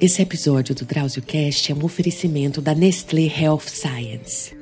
Esse episódio do DrauzioCast é um oferecimento da Nestlé Health Science.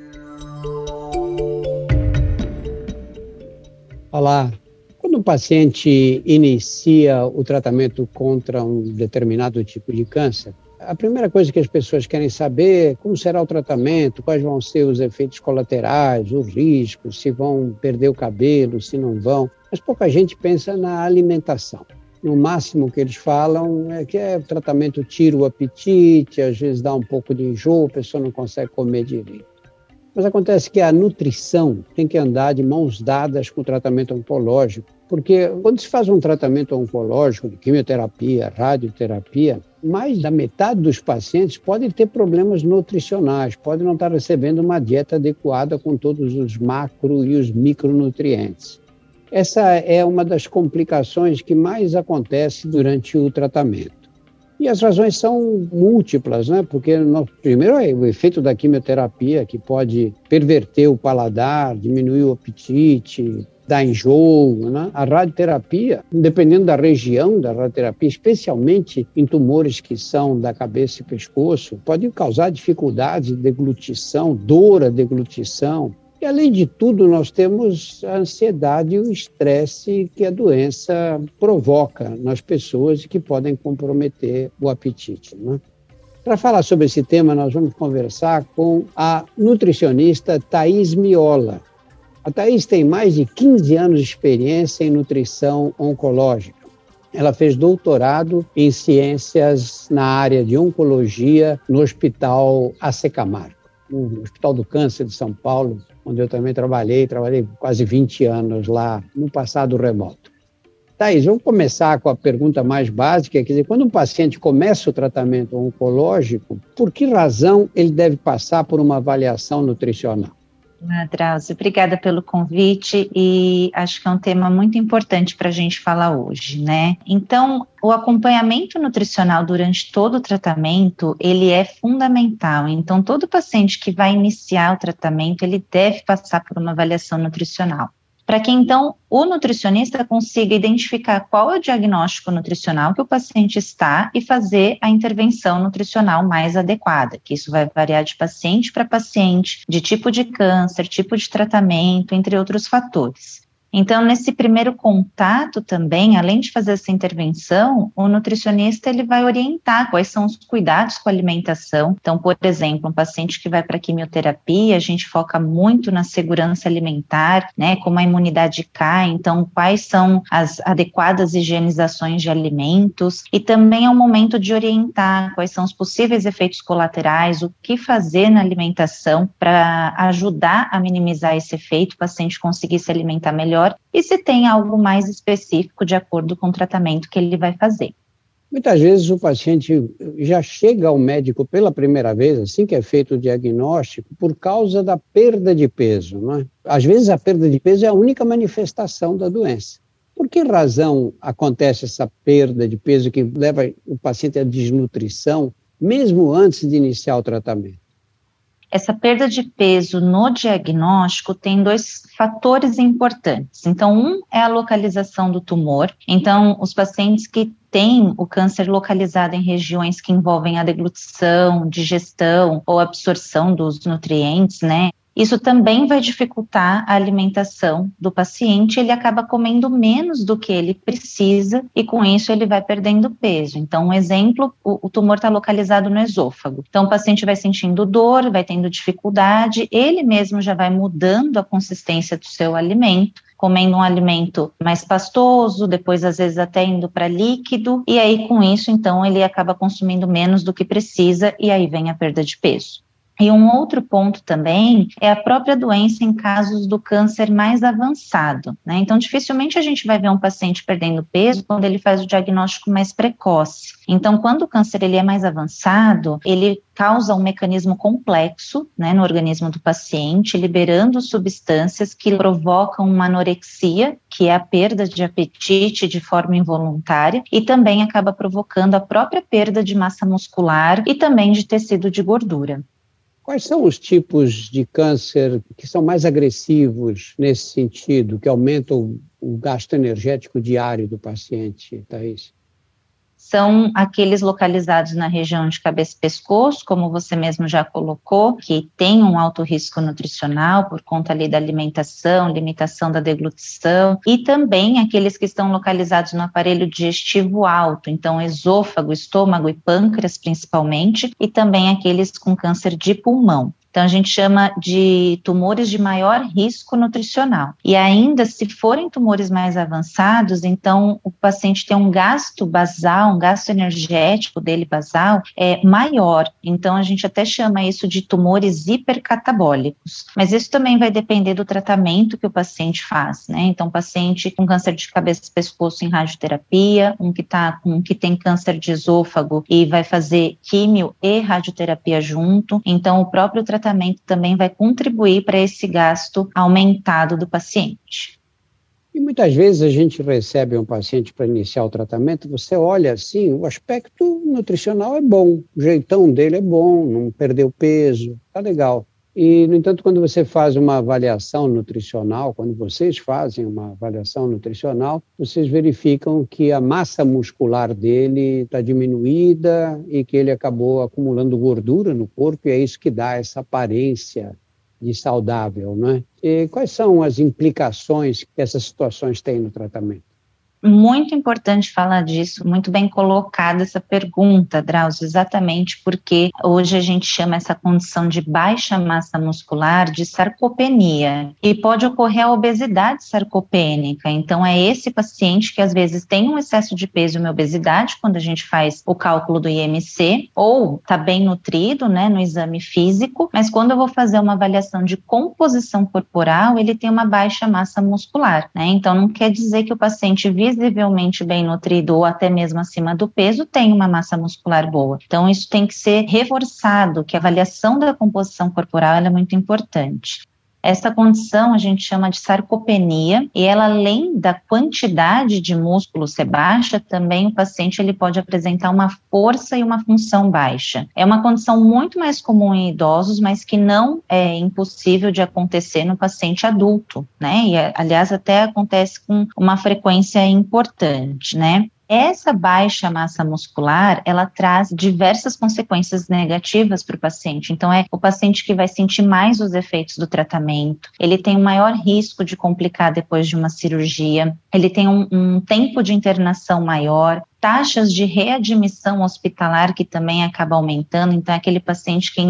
Olá. Quando um paciente inicia o tratamento contra um determinado tipo de câncer, a primeira coisa que as pessoas querem saber é como será o tratamento, quais vão ser os efeitos colaterais, os riscos, se vão perder o cabelo, se não vão. Mas pouca gente pensa na alimentação. No máximo que eles falam é que é o tratamento tira o apetite, às vezes dá um pouco de enjoo, a pessoa não consegue comer direito. Mas acontece que a nutrição tem que andar de mãos dadas com o tratamento oncológico, porque quando se faz um tratamento oncológico, de quimioterapia, radioterapia, mais da metade dos pacientes podem ter problemas nutricionais, podem não estar recebendo uma dieta adequada com todos os macro e os micronutrientes. Essa é uma das complicações que mais acontece durante o tratamento. E as razões são múltiplas, né? Porque, no, primeiro, é o efeito da quimioterapia, que pode perverter o paladar, diminuir o apetite, dar enjoo. Né? A radioterapia, dependendo da região da radioterapia, especialmente em tumores que são da cabeça e pescoço, pode causar dificuldade de deglutição, dor à deglutição, e, além de tudo, nós temos a ansiedade e o estresse que a doença provoca nas pessoas e que podem comprometer o apetite. Né? Para falar sobre esse tema, nós vamos conversar com a nutricionista Thais Miola. A Thais tem mais de 15 anos de experiência em nutrição oncológica. Ela fez doutorado em ciências na área de oncologia no Hospital AC Camargo, no Hospital do Câncer de São Paulo, onde eu também trabalhei, trabalhei quase 20 anos lá no passado remoto. Thais, vamos começar com a pergunta mais básica, quer dizer, quando um paciente começa o tratamento oncológico, por que razão ele deve passar por uma avaliação nutricional? Drauzio, obrigada pelo convite e acho que é um tema muito importante para a gente falar hoje, né? Então, o acompanhamento nutricional durante todo o tratamento, ele é fundamental. Então, todo paciente que vai iniciar o tratamento, ele deve passar por uma avaliação nutricional para que então o nutricionista consiga identificar qual é o diagnóstico nutricional que o paciente está e fazer a intervenção nutricional mais adequada, que isso vai variar de paciente para paciente, de tipo de câncer, tipo de tratamento, entre outros fatores. Então, nesse primeiro contato também, além de fazer essa intervenção, o nutricionista ele vai orientar quais são os cuidados com a alimentação. Então, por exemplo, um paciente que vai para quimioterapia, a gente foca muito na segurança alimentar, né, como a imunidade cai, então quais são as adequadas higienizações de alimentos e também é um momento de orientar quais são os possíveis efeitos colaterais, o que fazer na alimentação para ajudar a minimizar esse efeito, o paciente conseguir se alimentar melhor melhor e se tem algo mais específico de acordo com o tratamento que ele vai fazer. Muitas vezes o paciente já chega ao médico pela primeira vez, assim que é feito o diagnóstico, por causa da perda de peso. Não é? Às vezes a perda de peso é a única manifestação da doença. Por que razão acontece essa perda de peso que leva o paciente à desnutrição, mesmo antes de iniciar o tratamento? Essa perda de peso no diagnóstico tem dois fatores importantes. Então, um é a localização do tumor. Então, os pacientes que têm o câncer localizado em regiões que envolvem a deglutição, digestão ou absorção dos nutrientes, né? Isso também vai dificultar a alimentação do paciente, ele acaba comendo menos do que ele precisa e com isso ele vai perdendo peso. Então, um exemplo, o, o tumor está localizado no esôfago. Então, o paciente vai sentindo dor, vai tendo dificuldade, ele mesmo já vai mudando a consistência do seu alimento comendo um alimento mais pastoso, depois às vezes até indo para líquido, e aí com isso então ele acaba consumindo menos do que precisa e aí vem a perda de peso. E um outro ponto também é a própria doença em casos do câncer mais avançado. Né? Então, dificilmente a gente vai ver um paciente perdendo peso quando ele faz o diagnóstico mais precoce. Então, quando o câncer ele é mais avançado, ele causa um mecanismo complexo né, no organismo do paciente, liberando substâncias que provocam uma anorexia, que é a perda de apetite de forma involuntária, e também acaba provocando a própria perda de massa muscular e também de tecido de gordura. Quais são os tipos de câncer que são mais agressivos nesse sentido, que aumentam o gasto energético diário do paciente, Thais? São aqueles localizados na região de cabeça e pescoço, como você mesmo já colocou, que tem um alto risco nutricional por conta ali da alimentação, limitação da deglutição, e também aqueles que estão localizados no aparelho digestivo alto, então esôfago, estômago e pâncreas principalmente, e também aqueles com câncer de pulmão. Então, a gente chama de tumores de maior risco nutricional. E ainda, se forem tumores mais avançados, então o paciente tem um gasto basal, um gasto energético dele basal é maior. Então, a gente até chama isso de tumores hipercatabólicos. Mas isso também vai depender do tratamento que o paciente faz, né? Então, paciente com câncer de cabeça e pescoço em radioterapia, um que tá com que tem câncer de esôfago e vai fazer químio e radioterapia junto. Então, o próprio tratamento tratamento também vai contribuir para esse gasto aumentado do paciente. E muitas vezes a gente recebe um paciente para iniciar o tratamento, você olha assim, o aspecto nutricional é bom, o jeitão dele é bom, não perdeu peso, tá legal. E, no entanto, quando você faz uma avaliação nutricional, quando vocês fazem uma avaliação nutricional, vocês verificam que a massa muscular dele está diminuída e que ele acabou acumulando gordura no corpo, e é isso que dá essa aparência de saudável, não é? E quais são as implicações que essas situações têm no tratamento? Muito importante falar disso, muito bem colocada essa pergunta, Drauzio, exatamente porque hoje a gente chama essa condição de baixa massa muscular de sarcopenia e pode ocorrer a obesidade sarcopênica. Então, é esse paciente que às vezes tem um excesso de peso e uma obesidade quando a gente faz o cálculo do IMC, ou está bem nutrido, né, no exame físico, mas quando eu vou fazer uma avaliação de composição corporal, ele tem uma baixa massa muscular, né? Então, não quer dizer que o paciente vive visivelmente bem nutrido ou até mesmo acima do peso tem uma massa muscular boa. Então, isso tem que ser reforçado, que a avaliação da composição corporal é muito importante. Essa condição a gente chama de sarcopenia e ela além da quantidade de músculo ser baixa, também o paciente ele pode apresentar uma força e uma função baixa. É uma condição muito mais comum em idosos, mas que não é impossível de acontecer no paciente adulto, né? E aliás até acontece com uma frequência importante, né? Essa baixa massa muscular, ela traz diversas consequências negativas para o paciente. Então, é o paciente que vai sentir mais os efeitos do tratamento, ele tem um maior risco de complicar depois de uma cirurgia, ele tem um, um tempo de internação maior, taxas de readmissão hospitalar que também acaba aumentando. Então, é aquele paciente que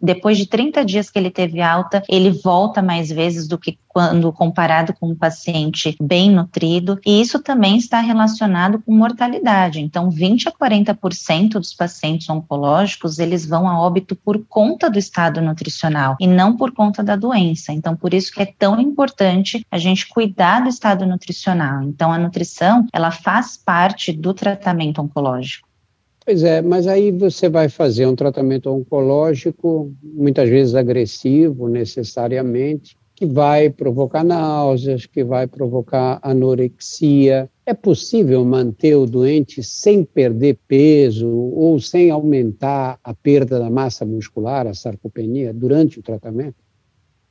depois de 30 dias que ele teve alta, ele volta mais vezes do que quando comparado com um paciente bem nutrido, e isso também está relacionado com mortalidade. Então, 20 a 40% dos pacientes oncológicos, eles vão a óbito por conta do estado nutricional e não por conta da doença. Então, por isso que é tão importante a gente cuidar do estado nutricional. Então, a nutrição, ela faz parte do tratamento oncológico. Pois é, mas aí você vai fazer um tratamento oncológico, muitas vezes agressivo, necessariamente, que vai provocar náuseas, que vai provocar anorexia. É possível manter o doente sem perder peso ou sem aumentar a perda da massa muscular, a sarcopenia, durante o tratamento?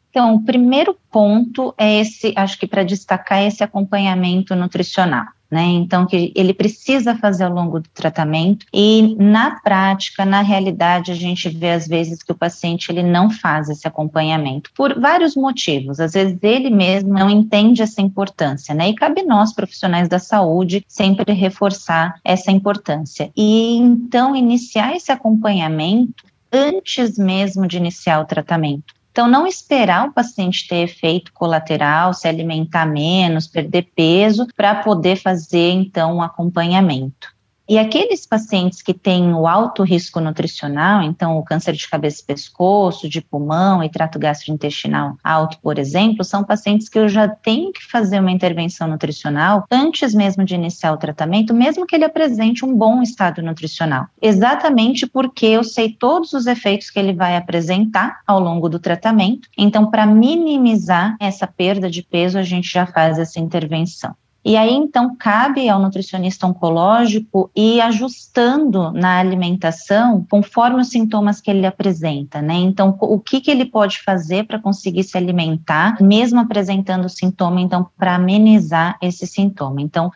Então, o primeiro ponto é esse, acho que para destacar esse acompanhamento nutricional né? Então, que ele precisa fazer ao longo do tratamento e na prática, na realidade, a gente vê às vezes que o paciente ele não faz esse acompanhamento por vários motivos. Às vezes ele mesmo não entende essa importância, né? E cabe nós, profissionais da saúde, sempre reforçar essa importância. E então iniciar esse acompanhamento antes mesmo de iniciar o tratamento. Então, não esperar o paciente ter efeito colateral, se alimentar menos, perder peso, para poder fazer, então, um acompanhamento. E aqueles pacientes que têm o alto risco nutricional, então o câncer de cabeça e pescoço, de pulmão e trato gastrointestinal alto, por exemplo, são pacientes que eu já tenho que fazer uma intervenção nutricional antes mesmo de iniciar o tratamento, mesmo que ele apresente um bom estado nutricional. Exatamente porque eu sei todos os efeitos que ele vai apresentar ao longo do tratamento. Então, para minimizar essa perda de peso, a gente já faz essa intervenção. E aí, então, cabe ao nutricionista oncológico ir ajustando na alimentação conforme os sintomas que ele apresenta, né? Então, o que, que ele pode fazer para conseguir se alimentar, mesmo apresentando sintoma, então, para amenizar esse sintoma. Então,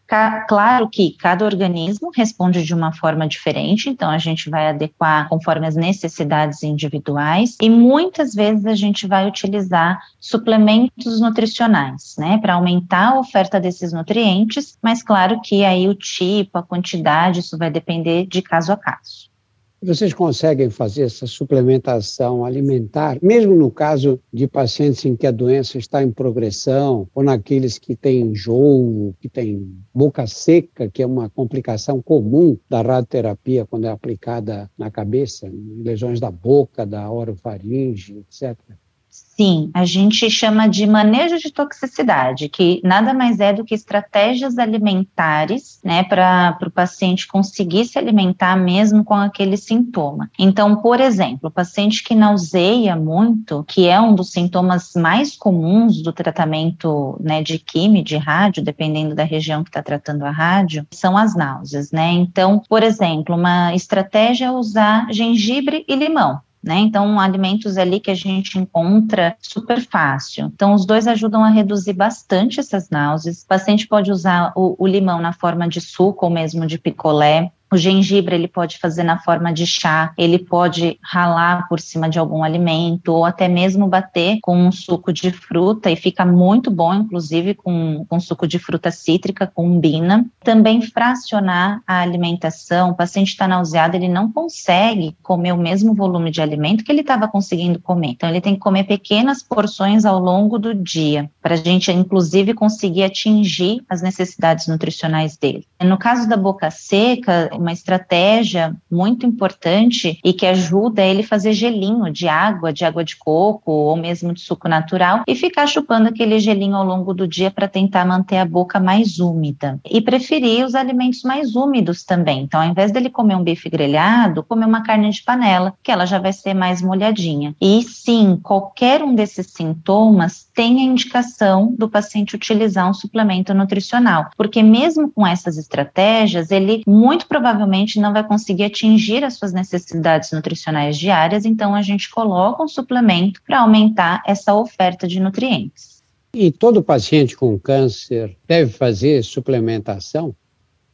claro que cada organismo responde de uma forma diferente, então a gente vai adequar conforme as necessidades individuais e muitas vezes a gente vai utilizar suplementos nutricionais, né, para aumentar a oferta desses mas claro que aí o tipo, a quantidade, isso vai depender de caso a caso. Vocês conseguem fazer essa suplementação alimentar, mesmo no caso de pacientes em que a doença está em progressão, ou naqueles que têm enjoo, que têm boca seca, que é uma complicação comum da radioterapia quando é aplicada na cabeça, lesões da boca, da orofaringe, etc. Sim, a gente chama de manejo de toxicidade, que nada mais é do que estratégias alimentares, né, para o paciente conseguir se alimentar mesmo com aquele sintoma. Então, por exemplo, o paciente que nauseia muito, que é um dos sintomas mais comuns do tratamento, né, de quimio, de rádio, dependendo da região que está tratando a rádio, são as náuseas, né? Então, por exemplo, uma estratégia é usar gengibre e limão. Né? Então, alimentos ali que a gente encontra super fácil. Então, os dois ajudam a reduzir bastante essas náuseas. O paciente pode usar o, o limão na forma de suco ou mesmo de picolé. O gengibre ele pode fazer na forma de chá, ele pode ralar por cima de algum alimento ou até mesmo bater com um suco de fruta e fica muito bom, inclusive com, com suco de fruta cítrica, combina. Também fracionar a alimentação. O paciente está nauseado, ele não consegue comer o mesmo volume de alimento que ele estava conseguindo comer. Então ele tem que comer pequenas porções ao longo do dia para a gente, inclusive, conseguir atingir as necessidades nutricionais dele. No caso da boca seca, uma estratégia muito importante e que ajuda ele fazer gelinho de água, de água de coco ou mesmo de suco natural e ficar chupando aquele gelinho ao longo do dia para tentar manter a boca mais úmida. E preferir os alimentos mais úmidos também. Então, ao invés dele comer um bife grelhado, comer uma carne de panela, que ela já vai ser mais molhadinha. E sim, qualquer um desses sintomas tem a indicação do paciente utilizar um suplemento nutricional, porque mesmo com essas estratégias, ele muito provavelmente provavelmente não vai conseguir atingir as suas necessidades nutricionais diárias, então a gente coloca um suplemento para aumentar essa oferta de nutrientes. E todo paciente com câncer deve fazer suplementação?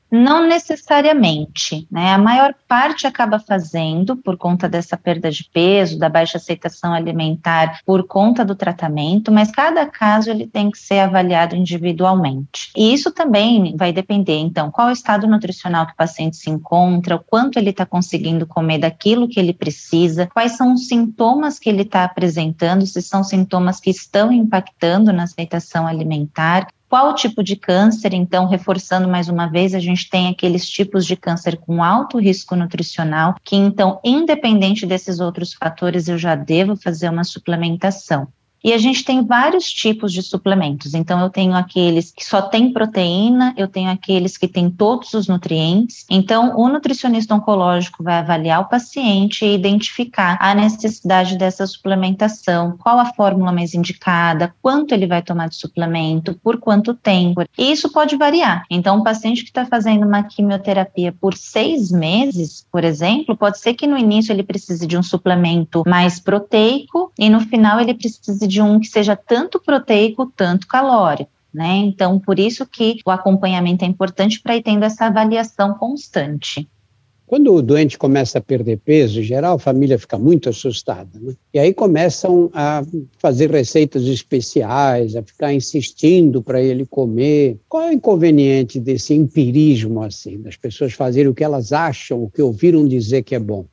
Não necessariamente, né? A maior parte acaba fazendo por conta dessa perda de peso, da baixa aceitação alimentar, por conta do tratamento, mas cada caso ele tem que ser avaliado individualmente. E isso também vai depender, então, qual o estado nutricional que o paciente se encontra, o quanto ele está conseguindo comer daquilo que ele precisa, quais são os sintomas que ele está apresentando, se são sintomas que estão impactando na aceitação alimentar, qual tipo de câncer? Então, reforçando mais uma vez, a gente tem aqueles tipos de câncer com alto risco nutricional, que então, independente desses outros fatores, eu já devo fazer uma suplementação. E a gente tem vários tipos de suplementos. Então, eu tenho aqueles que só têm proteína, eu tenho aqueles que têm todos os nutrientes. Então, o nutricionista oncológico vai avaliar o paciente e identificar a necessidade dessa suplementação, qual a fórmula mais indicada, quanto ele vai tomar de suplemento, por quanto tempo. E isso pode variar. Então, um paciente que está fazendo uma quimioterapia por seis meses, por exemplo, pode ser que no início ele precise de um suplemento mais proteico e no final ele precise de um que seja tanto proteico, tanto calórico. Né? Então, por isso que o acompanhamento é importante para ir tendo essa avaliação constante. Quando o doente começa a perder peso, em geral, a família fica muito assustada. Né? E aí começam a fazer receitas especiais, a ficar insistindo para ele comer. Qual é o inconveniente desse empirismo, assim, das pessoas fazerem o que elas acham, o que ouviram dizer que é bom?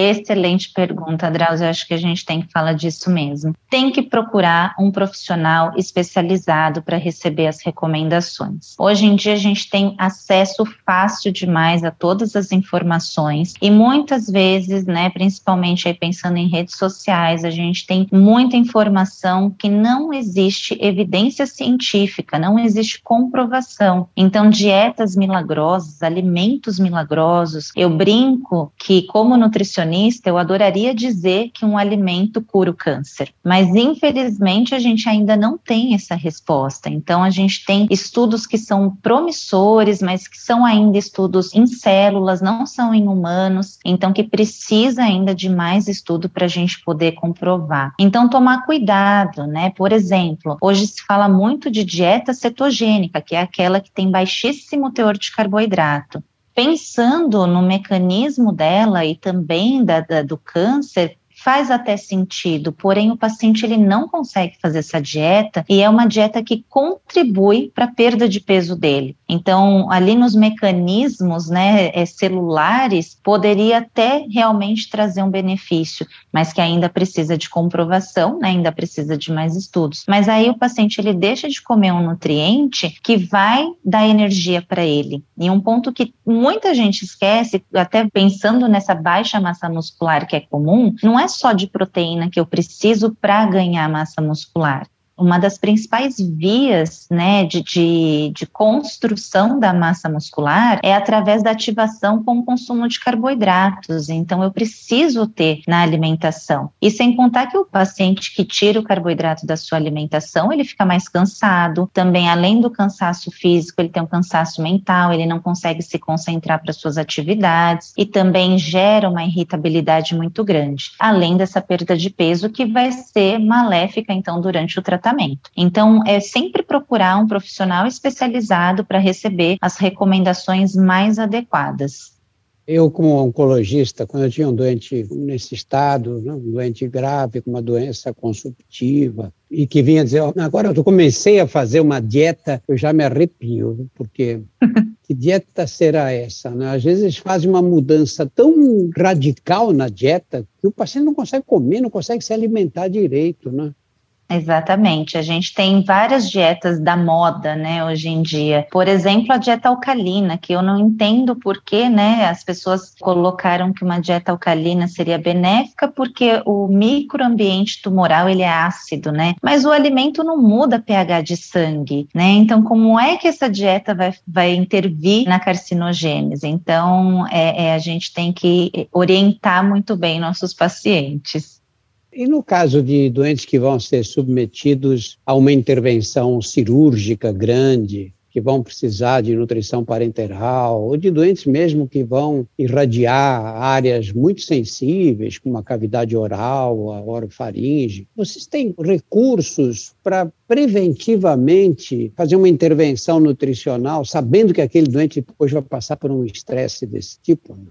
Excelente pergunta, Drauzio. Eu acho que a gente tem que falar disso mesmo. Tem que procurar um profissional especializado para receber as recomendações. Hoje em dia a gente tem acesso fácil demais a todas as informações e muitas vezes, né, principalmente aí pensando em redes sociais, a gente tem muita informação que não existe evidência científica, não existe comprovação. Então, dietas milagrosas, alimentos milagrosos, eu brinco que como nutricionista nutricionista, eu adoraria dizer que um alimento cura o câncer, mas infelizmente a gente ainda não tem essa resposta. Então a gente tem estudos que são promissores, mas que são ainda estudos em células, não são em humanos, então que precisa ainda de mais estudo para a gente poder comprovar. Então tomar cuidado, né? Por exemplo, hoje se fala muito de dieta cetogênica, que é aquela que tem baixíssimo teor de carboidrato pensando no mecanismo dela e também da, da, do câncer, faz até sentido, porém o paciente ele não consegue fazer essa dieta e é uma dieta que contribui para a perda de peso dele. Então, ali nos mecanismos né, é, celulares, poderia até realmente trazer um benefício, mas que ainda precisa de comprovação, né, ainda precisa de mais estudos. Mas aí o paciente ele deixa de comer um nutriente que vai dar energia para ele. E um ponto que muita gente esquece, até pensando nessa baixa massa muscular que é comum, não é só de proteína que eu preciso para ganhar massa muscular uma das principais vias né, de, de, de, construção da massa muscular é através da ativação com o consumo de carboidratos. Então, eu preciso ter na alimentação. E sem contar que o paciente que tira o carboidrato da sua alimentação, ele fica mais cansado. Também, além do cansaço físico, ele tem um cansaço mental, ele não consegue se concentrar para suas atividades e também gera uma irritabilidade muito grande. Além dessa perda de peso que vai ser maléfica, então, durante o tratamento tratamento. Então, é sempre procurar um profissional especializado para receber as recomendações mais adequadas. Eu, como oncologista, quando eu tinha um doente nesse estado, né, um doente grave, com uma doença consumptiva, e que vinha dizer, agora eu comecei a fazer uma dieta, eu já me arrepio, porque que dieta será essa? Né? Às vezes fazem uma mudança tão radical na dieta que o paciente não consegue comer, não consegue se alimentar direito, né? Exatamente. A gente tem várias dietas da moda, né, hoje em dia. Por exemplo, a dieta alcalina, que eu não entendo por que, né, as pessoas colocaram que uma dieta alcalina seria benéfica porque o microambiente tumoral ele é ácido, né? Mas o alimento não muda pH de sangue, né? Então, como é que essa dieta vai, vai intervir na carcinogênese? Então, é, é a gente tem que orientar muito bem nossos pacientes. E no caso de doentes que vão ser submetidos a uma intervenção cirúrgica grande, que vão precisar de nutrição parenteral, ou de doentes mesmo que vão irradiar áreas muito sensíveis, como a cavidade oral, a orofaringe, vocês têm recursos para preventivamente fazer uma intervenção nutricional, sabendo que aquele doente depois vai passar por um estresse desse tipo? Né?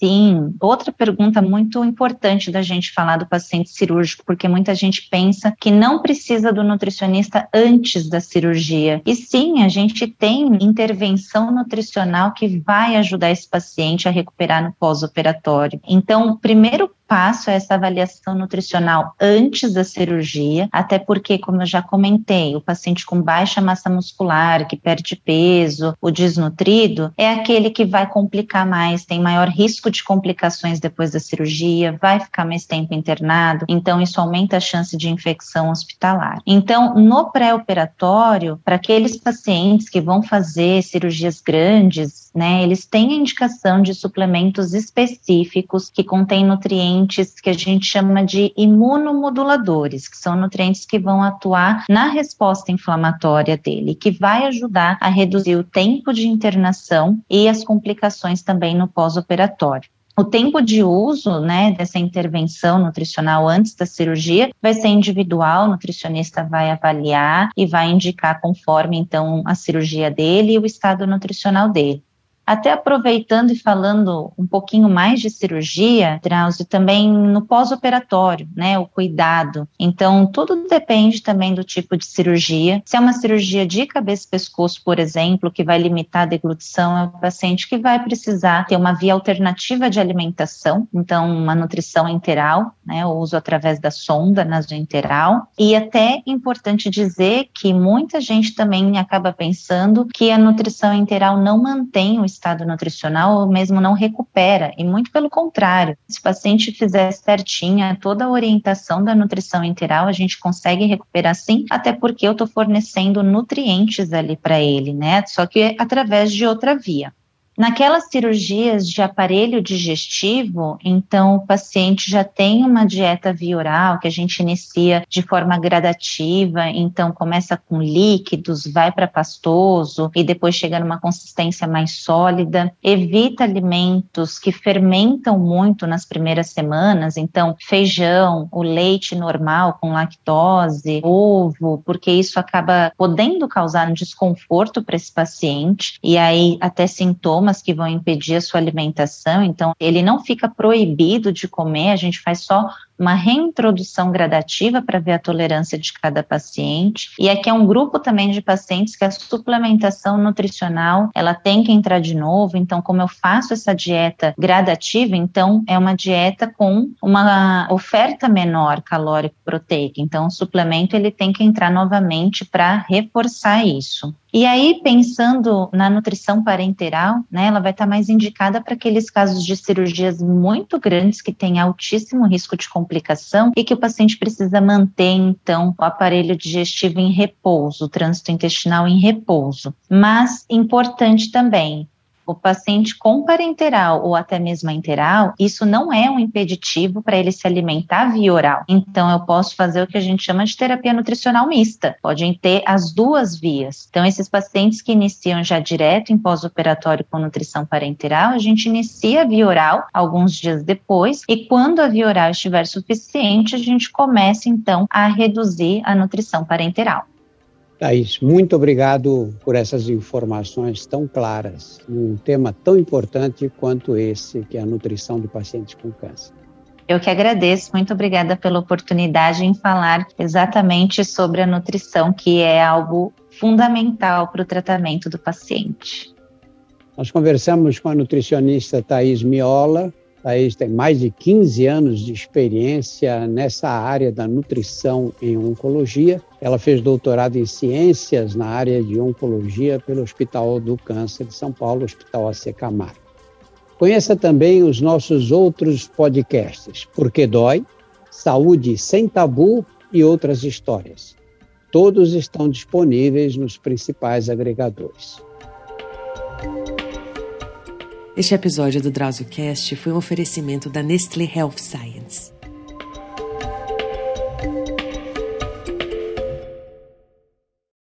Sim, outra pergunta muito importante da gente falar do paciente cirúrgico, porque muita gente pensa que não precisa do nutricionista antes da cirurgia. E sim, a gente tem intervenção nutricional que vai ajudar esse paciente a recuperar no pós-operatório. Então, o primeiro passo essa avaliação nutricional antes da cirurgia, até porque, como eu já comentei, o paciente com baixa massa muscular, que perde peso, o desnutrido, é aquele que vai complicar mais, tem maior risco de complicações depois da cirurgia, vai ficar mais tempo internado, então isso aumenta a chance de infecção hospitalar. Então, no pré-operatório, para aqueles pacientes que vão fazer cirurgias grandes, né, eles têm a indicação de suplementos específicos que contêm nutrientes que a gente chama de imunomoduladores, que são nutrientes que vão atuar na resposta inflamatória dele, que vai ajudar a reduzir o tempo de internação e as complicações também no pós-operatório. O tempo de uso né, dessa intervenção nutricional antes da cirurgia vai ser individual, o nutricionista vai avaliar e vai indicar conforme então a cirurgia dele e o estado nutricional dele. Até aproveitando e falando um pouquinho mais de cirurgia, Drauzio, também no pós-operatório, né, o cuidado. Então, tudo depende também do tipo de cirurgia. Se é uma cirurgia de cabeça e pescoço, por exemplo, que vai limitar a deglutição, é o paciente que vai precisar ter uma via alternativa de alimentação, então uma nutrição enteral, né, o uso através da sonda nasoenteral. E até importante dizer que muita gente também acaba pensando que a nutrição enteral não mantém o estado nutricional mesmo não recupera, e muito pelo contrário. Se o paciente fizer certinha toda a orientação da nutrição integral, a gente consegue recuperar sim, até porque eu estou fornecendo nutrientes ali para ele, né? Só que através de outra via. Naquelas cirurgias de aparelho digestivo, então o paciente já tem uma dieta via oral que a gente inicia de forma gradativa, então começa com líquidos, vai para pastoso e depois chega numa consistência mais sólida. Evita alimentos que fermentam muito nas primeiras semanas, então feijão, o leite normal com lactose, ovo, porque isso acaba podendo causar um desconforto para esse paciente e aí até sintomas sintomas que vão impedir a sua alimentação, então ele não fica proibido de comer, a gente faz só uma reintrodução gradativa para ver a tolerância de cada paciente. E aqui é um grupo também de pacientes que a suplementação nutricional, ela tem que entrar de novo. Então, como eu faço essa dieta gradativa, então é uma dieta com uma oferta menor calórico-proteica. Então, o suplemento ele tem que entrar novamente para reforçar isso. E aí, pensando na nutrição parenteral, né, ela vai estar mais indicada para aqueles casos de cirurgias muito grandes que têm altíssimo risco de complicação e que o paciente precisa manter, então, o aparelho digestivo em repouso, o trânsito intestinal em repouso. Mas importante também, o paciente com parenteral ou até mesmo enteral, isso não é um impeditivo para ele se alimentar via oral. Então, eu posso fazer o que a gente chama de terapia nutricional mista. Podem ter as duas vias. Então, esses pacientes que iniciam já direto em pós-operatório com nutrição parenteral, a gente inicia via oral alguns dias depois e quando a via oral estiver suficiente, a gente começa então a reduzir a nutrição parenteral. Thaís, muito obrigado por essas informações tão claras, num tema tão importante quanto esse, que é a nutrição de pacientes com câncer. Eu que agradeço, muito obrigada pela oportunidade em falar exatamente sobre a nutrição, que é algo fundamental para o tratamento do paciente. Nós conversamos com a nutricionista Thais Miola, Thaís tem mais de 15 anos de experiência nessa área da nutrição em oncologia. Ela fez doutorado em ciências na área de oncologia pelo Hospital do Câncer de São Paulo, Hospital AC Camargo. Conheça também os nossos outros podcasts, Porque Dói, Saúde Sem Tabu e outras histórias. Todos estão disponíveis nos principais agregadores. Este episódio do DrauzioCast foi um oferecimento da Nestlé Health Science.